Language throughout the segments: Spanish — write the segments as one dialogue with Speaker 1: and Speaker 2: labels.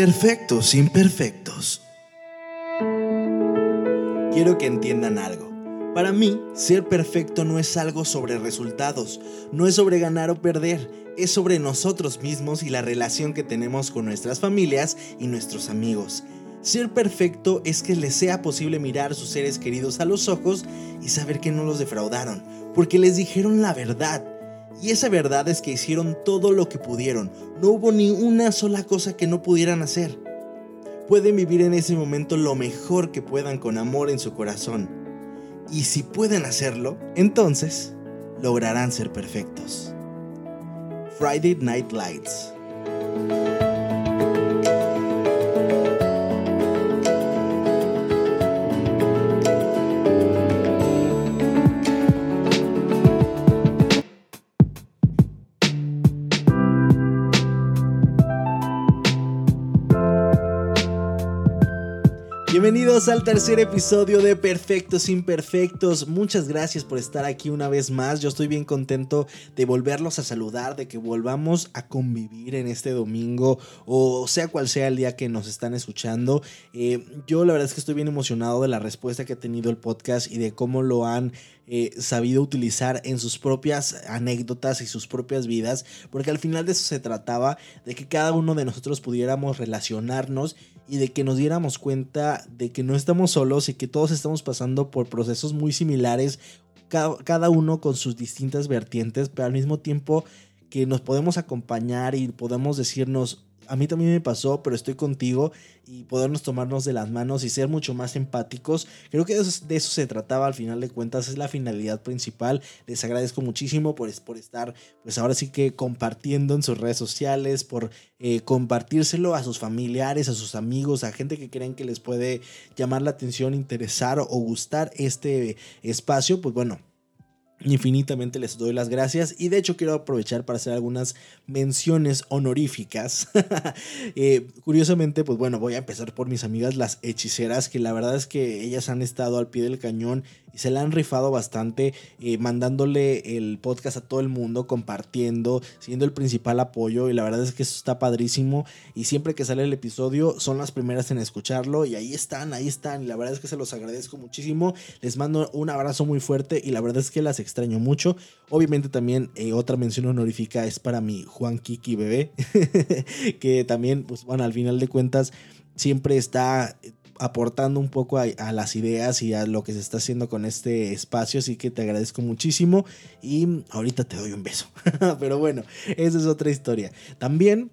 Speaker 1: Perfectos, imperfectos. Quiero que entiendan algo. Para mí, ser perfecto no es algo sobre resultados, no es sobre ganar o perder, es sobre nosotros mismos y la relación que tenemos con nuestras familias y nuestros amigos. Ser perfecto es que les sea posible mirar a sus seres queridos a los ojos y saber que no los defraudaron, porque les dijeron la verdad y esa verdad es que hicieron todo lo que pudieron. No hubo ni una sola cosa que no pudieran hacer. Pueden vivir en ese momento lo mejor que puedan con amor en su corazón. Y si pueden hacerlo, entonces lograrán ser perfectos. Friday Night Lights Bienvenidos al tercer episodio de Perfectos Imperfectos. Muchas gracias por estar aquí una vez más. Yo estoy bien contento de volverlos a saludar, de que volvamos a convivir en este domingo o sea cual sea el día que nos están escuchando. Eh, yo la verdad es que estoy bien emocionado de la respuesta que ha tenido el podcast y de cómo lo han eh, sabido utilizar en sus propias anécdotas y sus propias vidas, porque al final de eso se trataba, de que cada uno de nosotros pudiéramos relacionarnos y de que nos diéramos cuenta de que no estamos solos y que todos estamos pasando por procesos muy similares, cada, uno con sus distintas vertientes, pero al mismo tiempo que nos podemos acompañar y podemos decirnos, a mí también me pasó, pero estoy contigo y podernos tomarnos de las manos y ser mucho más empáticos. Creo que de eso, se trataba al final de cuentas, es la finalidad principal. Les agradezco muchísimo por, por estar, pues ahora sí que compartiendo en sus redes sociales, por eh, compartírselo a sus familiares, a sus amigos, a gente que creen que les puede llamar la atención, interesar o gustar este espacio. Pues bueno, Infinitamente les doy las gracias y de hecho quiero aprovechar para hacer algunas menciones honoríficas. Eh, curiosamente, pues bueno, voy a empezar por mis amigas las hechiceras, que la verdad es que ellas han estado al pie del cañón y se la han rifado bastante, eh, mandándole el podcast a todo el mundo, compartiendo, siendo el principal apoyo. Y la verdad es que eso está padrísimo. Y siempre que sale el episodio, son las primeras en escucharlo. Y ahí están, ahí están. Y la verdad es que se los agradezco muchísimo. Les mando un abrazo muy fuerte. Y la verdad es que las extraño mucho. Obviamente también eh, otra mención honorífica es para mi Juan Kiki bebé. que también, pues bueno, al final de cuentas, siempre está aportando un poco a, las ideas y a lo que se está haciendo con este espacio, así que te agradezco muchísimo y ahorita te doy un beso. Pero bueno, esa es otra historia. También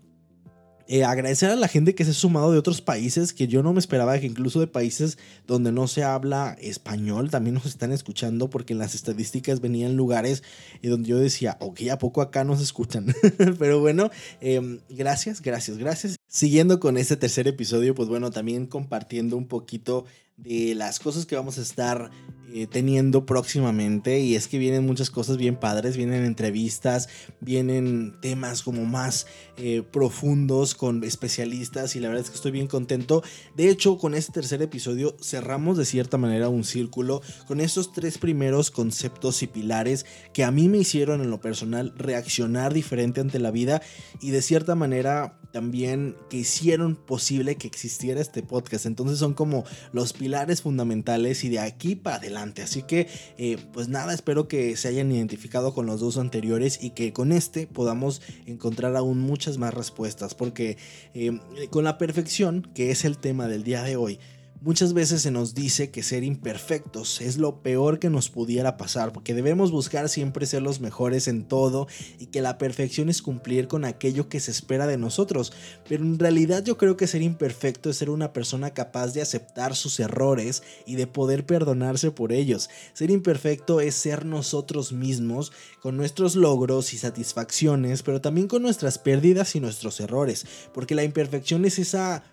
Speaker 1: eh, agradecer a la gente que se ha sumado de otros países, que yo no me esperaba que incluso de países donde no se habla español también nos están escuchando, porque en las estadísticas venían lugares y donde yo decía, ok, ¿a poco acá nos escuchan? Pero bueno, em, gracias, gracias, gracias. Siguiendo con este tercer episodio, pues bueno, también compartiendo un poquito de las cosas que vamos a estar eh, teniendo próximamente y es que vienen muchas cosas bien padres, vienen entrevistas, vienen temas como más eh, profundos con especialistas y la verdad es que estoy bien contento. De hecho, con este tercer episodio cerramos de cierta manera un círculo con esos tres primeros conceptos y pilares que a mí me hicieron en lo personal reaccionar diferente ante la vida y de cierta manera también que hicieron posible que existiera este podcast. Entonces son como los pilares fundamentales y de aquí para adelante Así que, eh, pues nada, espero que se hayan identificado con los dos anteriores y que con este podamos encontrar aún muchas más respuestas. Porque eh, con la perfección, que es el tema del día de hoy, Muchas veces se nos dice que ser imperfectos es lo peor que nos pudiera pasar, porque debemos buscar siempre ser los mejores en todo y que la perfección es cumplir con aquello que se espera de nosotros. Pero en realidad yo creo que ser imperfecto es ser una persona capaz de aceptar sus errores y de poder perdonarse por ellos. Ser imperfecto es ser nosotros mismos con nuestros logros y satisfacciones, pero también con nuestras pérdidas y nuestros errores, porque la imperfección es esa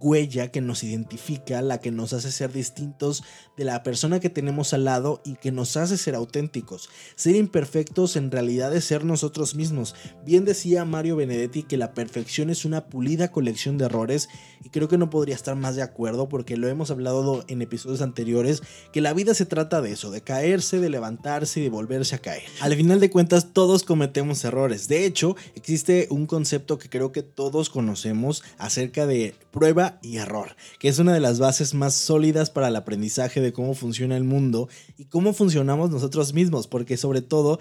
Speaker 1: huella que nos identifica, la que nos hace ser distintos de la persona que tenemos al lado y que nos hace ser auténticos. Ser imperfectos en realidad es ser nosotros mismos. Bien decía Mario Benedetti que la perfección es una pulida colección de errores y creo que no podría estar más de acuerdo porque lo hemos hablado en episodios anteriores, que la vida se trata de eso, de caerse, de levantarse y de volverse a caer. Al final de cuentas todos cometemos errores. De hecho, existe un concepto que creo que todos conocemos acerca de prueba y error, que es una de las bases más sólidas para el aprendizaje de cómo funciona el mundo y cómo funcionamos nosotros mismos, porque sobre todo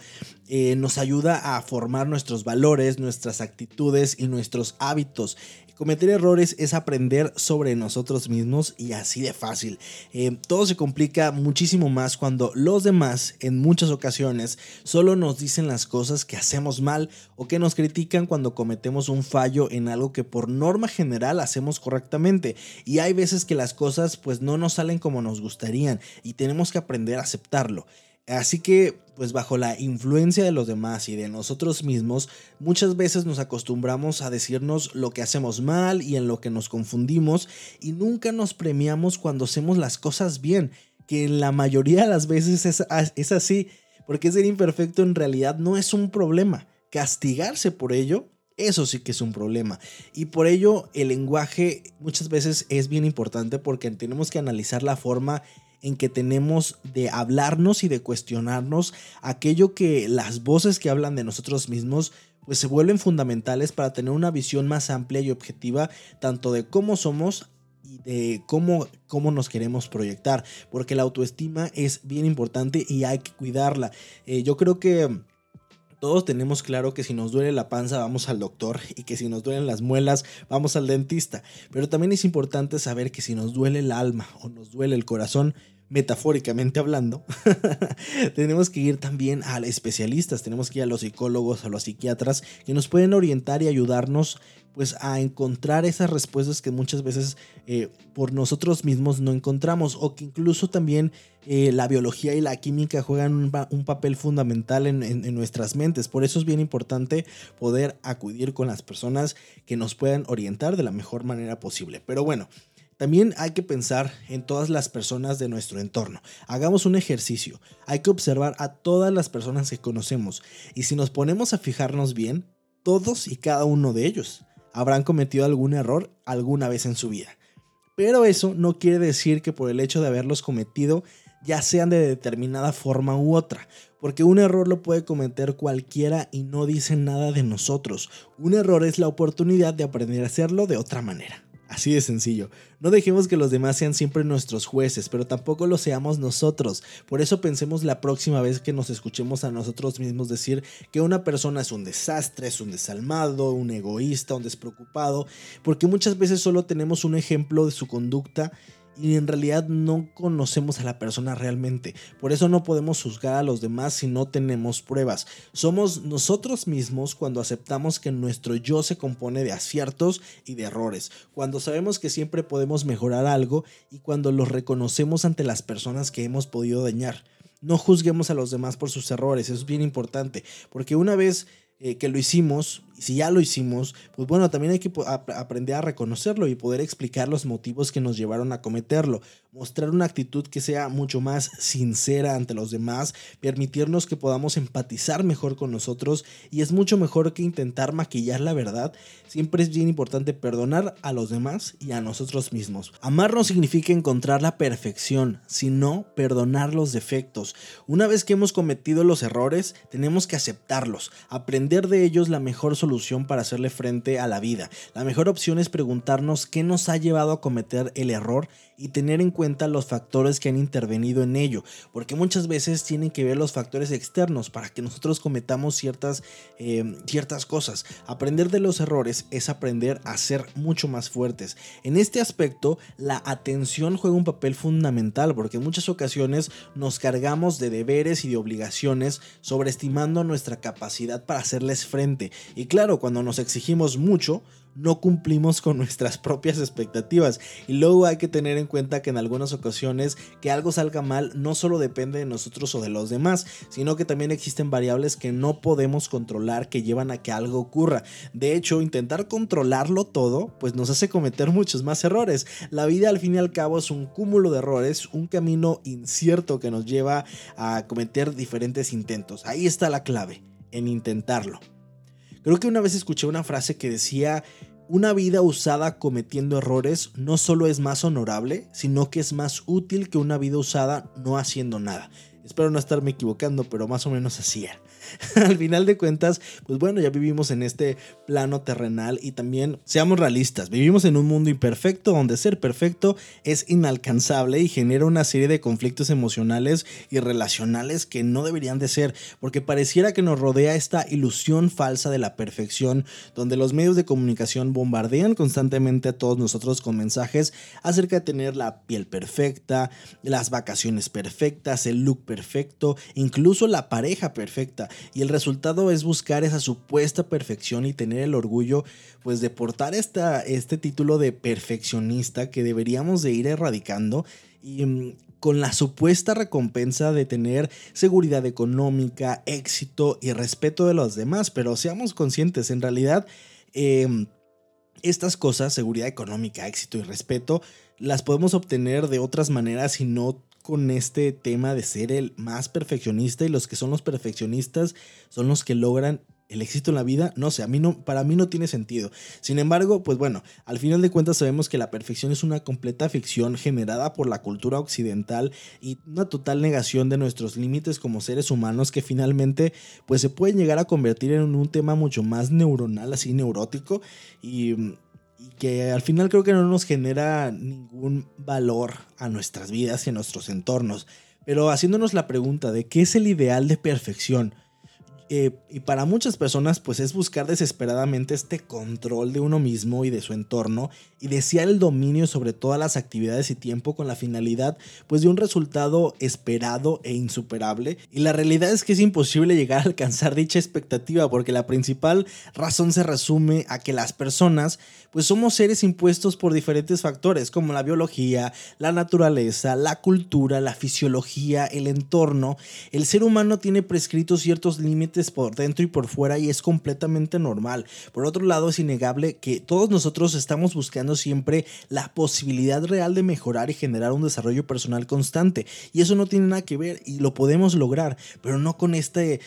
Speaker 1: eh, nos ayuda a formar nuestros valores, nuestras actitudes y nuestros hábitos. Cometer errores es aprender sobre nosotros mismos y así de fácil. Eh, todo se complica muchísimo más cuando los demás en muchas ocasiones solo nos dicen las cosas que hacemos mal o que nos critican cuando cometemos un fallo en algo que por norma general hacemos correctamente. Y hay veces que las cosas pues no nos salen como nos gustarían y tenemos que aprender a aceptarlo. Así que, pues bajo la influencia de los demás y de nosotros mismos, muchas veces nos acostumbramos a decirnos lo que hacemos mal y en lo que nos confundimos y nunca nos premiamos cuando hacemos las cosas bien, que la mayoría de las veces es, es así, porque ser imperfecto en realidad no es un problema. Castigarse por ello eso sí que es un problema. Y por ello el lenguaje muchas veces es bien importante porque tenemos que analizar la forma en que tenemos de hablarnos y de cuestionarnos aquello que las voces que hablan de nosotros mismos pues se vuelven fundamentales para tener una visión más amplia y objetiva tanto de cómo somos y de cómo, cómo nos queremos proyectar, porque la autoestima es bien importante y hay que cuidarla. Eh, yo creo que todos tenemos claro que si nos duele la panza vamos al doctor y que si nos duelen las muelas vamos al dentista, pero también es importante saber que si nos duele el alma o nos duele el corazón, metafóricamente hablando, tenemos que ir también a especialistas, tenemos que ir a los psicólogos, a los psiquiatras, que nos pueden orientar y ayudarnos pues a encontrar esas respuestas que muchas veces eh, por nosotros mismos no encontramos o que incluso también eh, la biología y la química juegan un, papel fundamental en, en, nuestras mentes. Por eso es bien importante poder acudir con las personas que nos puedan orientar de la mejor manera posible. Pero bueno, también hay que pensar en todas las personas de nuestro entorno. Hagamos un ejercicio. Hay que observar a todas las personas que conocemos. Y si nos ponemos a fijarnos bien, todos y cada uno de ellos habrán cometido algún error alguna vez en su vida. Pero eso no quiere decir que por el hecho de haberlos cometido ya sean de determinada forma u otra, porque un error lo puede cometer cualquiera y no dice nada de nosotros. Un error es la oportunidad de aprender a hacerlo de otra manera. Así de sencillo. No dejemos que los demás sean siempre nuestros jueces, pero tampoco lo seamos nosotros. Por eso pensemos la próxima vez que nos escuchemos a nosotros mismos decir que una persona es un desastre, es un desalmado, un egoísta, un despreocupado, porque muchas veces solo tenemos un ejemplo de su conducta y en realidad no conocemos a la persona realmente. Por eso no podemos juzgar a los demás si no tenemos pruebas. Somos nosotros mismos cuando aceptamos que nuestro yo se compone de aciertos y de errores, cuando sabemos que siempre podemos mejorar algo y cuando los reconocemos ante las personas que hemos podido dañar. No juzguemos a los demás por sus errores, eso es bien importante, porque una vez eh, que lo hicimos, si ya lo hicimos, pues bueno, también hay que aprender a reconocerlo y poder explicar los motivos que nos llevaron a cometerlo, mostrar una actitud que sea mucho más sincera ante los demás, permitirnos que podamos empatizar mejor con nosotros y es mucho mejor que intentar maquillar la verdad. Siempre es bien importante perdonar a los demás y a nosotros mismos. Amar no significa encontrar la perfección, sino perdonar los defectos. Una vez que hemos cometido los errores, tenemos que aceptarlos, aprender de ellos la mejor solución para hacerle frente a la vida. La mejor opción es preguntarnos qué nos ha llevado a cometer el error y tener en cuenta los factores que han intervenido en ello, porque muchas veces tienen que ver los factores externos para que nosotros cometamos ciertas, eh, ciertas cosas. Aprender de los errores es aprender a ser mucho más fuertes. En este aspecto, la atención juega un papel fundamental, porque en muchas ocasiones nos cargamos de deberes y de obligaciones, sobreestimando nuestra capacidad para hacerles frente. Y claro, cuando nos exigimos mucho, no cumplimos con nuestras propias expectativas. Y luego hay que tener en cuenta que en algunas ocasiones que algo salga mal no solo depende de nosotros o de los demás, sino que también existen variables que no podemos controlar que llevan a que algo ocurra. De hecho, intentar controlarlo todo, pues nos hace cometer muchos más errores. La vida al fin y al cabo es un cúmulo de errores, un camino incierto que nos lleva a cometer diferentes intentos. Ahí está la clave, en intentarlo. Creo que una vez escuché una frase que decía, una vida usada cometiendo errores no solo es más honorable, sino que es más útil que una vida usada no haciendo nada. Espero no estarme equivocando, pero más o menos así al final de cuentas, pues bueno, ya vivimos en este plano terrenal y también seamos realistas, vivimos en un mundo imperfecto donde ser perfecto es inalcanzable y genera una serie de conflictos emocionales y relacionales que no deberían de ser, porque pareciera que nos rodea esta ilusión falsa de la perfección, donde los medios de comunicación bombardean constantemente a todos nosotros con mensajes acerca de tener la piel perfecta, las vacaciones perfectas, el look perfecto, incluso la pareja perfecta. Y el resultado es buscar esa supuesta perfección y tener el orgullo pues de portar esta, este título de perfeccionista que deberíamos de ir erradicando y mm, con la supuesta recompensa de tener seguridad económica, éxito y respeto de los demás, pero seamos conscientes, en realidad em, estas cosas, seguridad económica, éxito y respeto, las podemos obtener de otras maneras y no con este tema de ser el más perfeccionista y los que son los perfeccionistas son los que logran el éxito en la vida, no sé, a mí no, para mí no tiene sentido. Sin embargo, pues bueno, al final de cuentas sabemos que la perfección es una completa ficción generada por la cultura occidental y una total negación de nuestros límites como seres humanos que finalmente pues se pueden llegar a convertir en un tema mucho más neuronal, así neurótico y y que al final creo que no nos genera ningún valor a nuestras vidas y a nuestros entornos. Pero haciéndonos la pregunta de qué es el ideal de perfección, eh, y para muchas personas pues es buscar desesperadamente este control de uno mismo y de su entorno y desear el dominio sobre todas las actividades y tiempo con la finalidad pues de un resultado esperado e insuperable y la realidad es que es imposible llegar a alcanzar dicha expectativa porque la principal razón se resume a que las personas pues somos seres impuestos por diferentes factores como la biología, la naturaleza, la cultura, la fisiología, el entorno. El ser humano tiene prescritos ciertos límites por dentro y por fuera y es completamente normal. Por otro lado, es innegable que todos nosotros estamos buscando siempre la posibilidad real de mejorar y generar un desarrollo personal constante. Y eso no tiene nada que ver y lo podemos lograr, pero no con este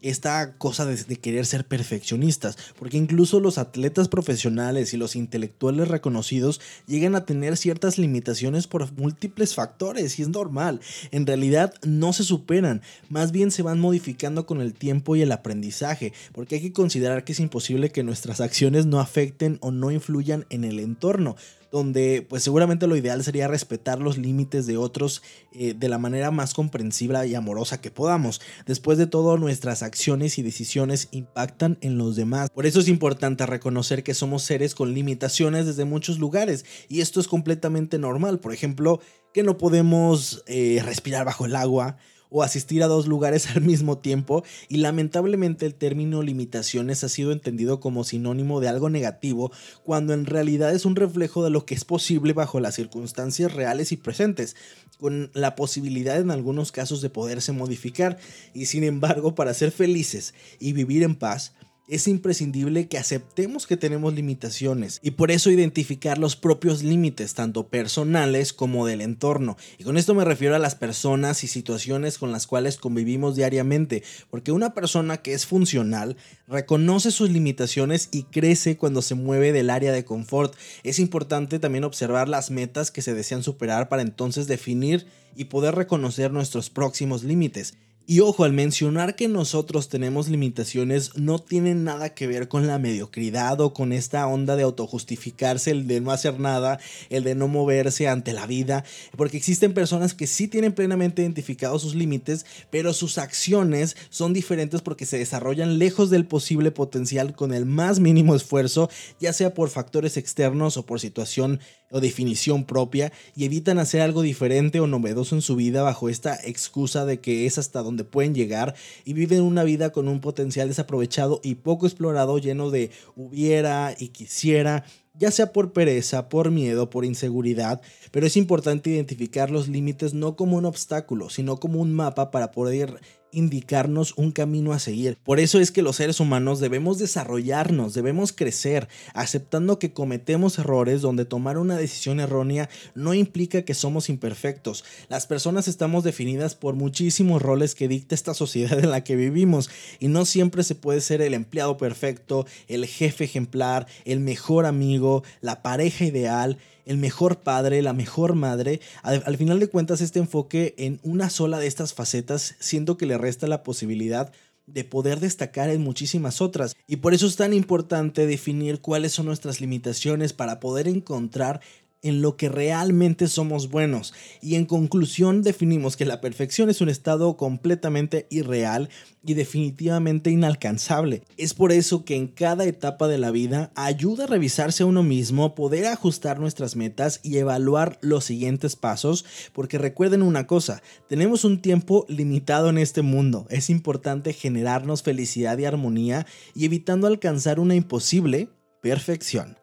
Speaker 1: esta cosa de, querer ser perfeccionistas, porque incluso los atletas profesionales y los intelectuales reconocidos llegan a tener ciertas limitaciones por múltiples factores y es normal. En realidad no se superan, más bien se van modificando con el tiempo y el aprendizaje, porque hay que considerar que es imposible que nuestras acciones no afecten o no influyan en el entorno donde pues seguramente lo ideal sería respetar los límites de otros eh, de la manera más comprensible y amorosa que podamos. Después de todo, nuestras acciones y decisiones impactan en los demás. Por eso es importante reconocer que somos seres con limitaciones desde muchos lugares y esto es completamente normal. Por ejemplo, que no podemos eh, respirar bajo el agua, o asistir a dos lugares al mismo tiempo y lamentablemente el término limitaciones ha sido entendido como sinónimo de algo negativo cuando en realidad es un reflejo de lo que es posible bajo las circunstancias reales y presentes, con la posibilidad en algunos casos de poderse modificar y sin embargo para ser felices y vivir en paz, es imprescindible que aceptemos que tenemos limitaciones y por eso identificar los propios límites, tanto personales como del entorno. Y con esto me refiero a las personas y situaciones con las cuales convivimos diariamente, porque una persona que es funcional reconoce sus limitaciones y crece cuando se mueve del área de confort. Es importante también observar las metas que se desean superar para entonces definir y poder reconocer nuestros próximos límites. Y ojo, al mencionar que nosotros tenemos limitaciones no tiene nada que ver con la mediocridad o con esta onda de autojustificarse, el de no hacer nada, el de no moverse ante la vida, porque existen personas que sí tienen plenamente identificados sus límites, pero sus acciones son diferentes porque se desarrollan lejos del posible potencial con el más mínimo esfuerzo, ya sea por factores externos o por situación o definición propia y evitan hacer algo diferente o novedoso en su vida bajo esta excusa de que es hasta donde pueden llegar y viven una vida con un potencial desaprovechado y poco explorado lleno de hubiera y quisiera ya sea por pereza, por miedo, por inseguridad, pero es importante identificar los límites no como un obstáculo, sino como un mapa para poder indicarnos un camino a seguir. Por eso es que los seres humanos debemos desarrollarnos, debemos crecer, aceptando que cometemos errores donde tomar una decisión errónea no implica que somos imperfectos. Las personas estamos definidas por muchísimos roles que dicta esta sociedad en la que vivimos y no siempre se puede ser el empleado perfecto, el jefe ejemplar, el mejor amigo, la pareja ideal el mejor padre, la mejor madre. Al, final de cuentas, este enfoque en una sola de estas facetas siento que le resta la posibilidad de poder destacar en muchísimas otras. Y por eso es tan importante definir cuáles son nuestras limitaciones para poder encontrar en lo que realmente somos buenos. Y en conclusión definimos que la perfección es un estado completamente irreal y definitivamente inalcanzable. Es por eso que en cada etapa de la vida ayuda a revisarse a uno mismo, poder ajustar nuestras metas y evaluar los siguientes pasos, porque recuerden una cosa, tenemos un tiempo limitado en este mundo. Es importante generarnos felicidad y armonía y evitando alcanzar una imposible perfección.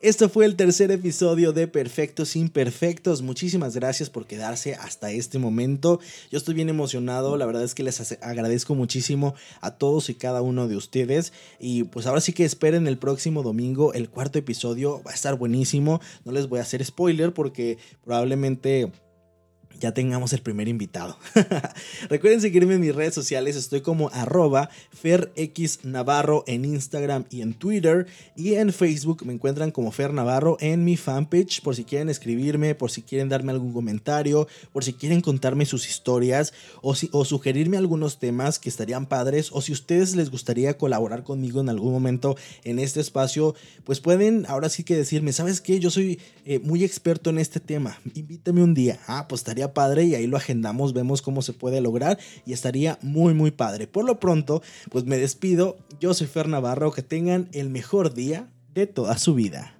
Speaker 1: Esto fue el tercer episodio de Perfectos Imperfectos. Muchísimas gracias por quedarse hasta este momento. Yo estoy bien emocionado. La verdad es que les agradezco muchísimo a todos y cada uno de ustedes. Y pues ahora sí que esperen el próximo domingo. El cuarto episodio va a estar buenísimo. No les voy a hacer spoiler porque probablemente ya tengamos el primer invitado. Recuerden seguirme en mis redes sociales, estoy como arroba ferxnavarro en Instagram y en Twitter y en Facebook me encuentran como Fer Navarro en mi fanpage por si quieren escribirme, por si quieren darme algún comentario, por si quieren contarme sus historias o, si, sugerirme algunos temas que estarían padres o si ustedes les gustaría colaborar conmigo en algún momento en este espacio, pues pueden ahora sí que decirme, ¿sabes qué? Yo soy eh, muy experto en este tema, invítame un día. Ah, pues padre y ahí lo agendamos, vemos cómo se puede lograr y estaría muy muy padre. Por lo pronto, pues me despido, yo soy Fer Navarro, que tengan el mejor día de toda su vida.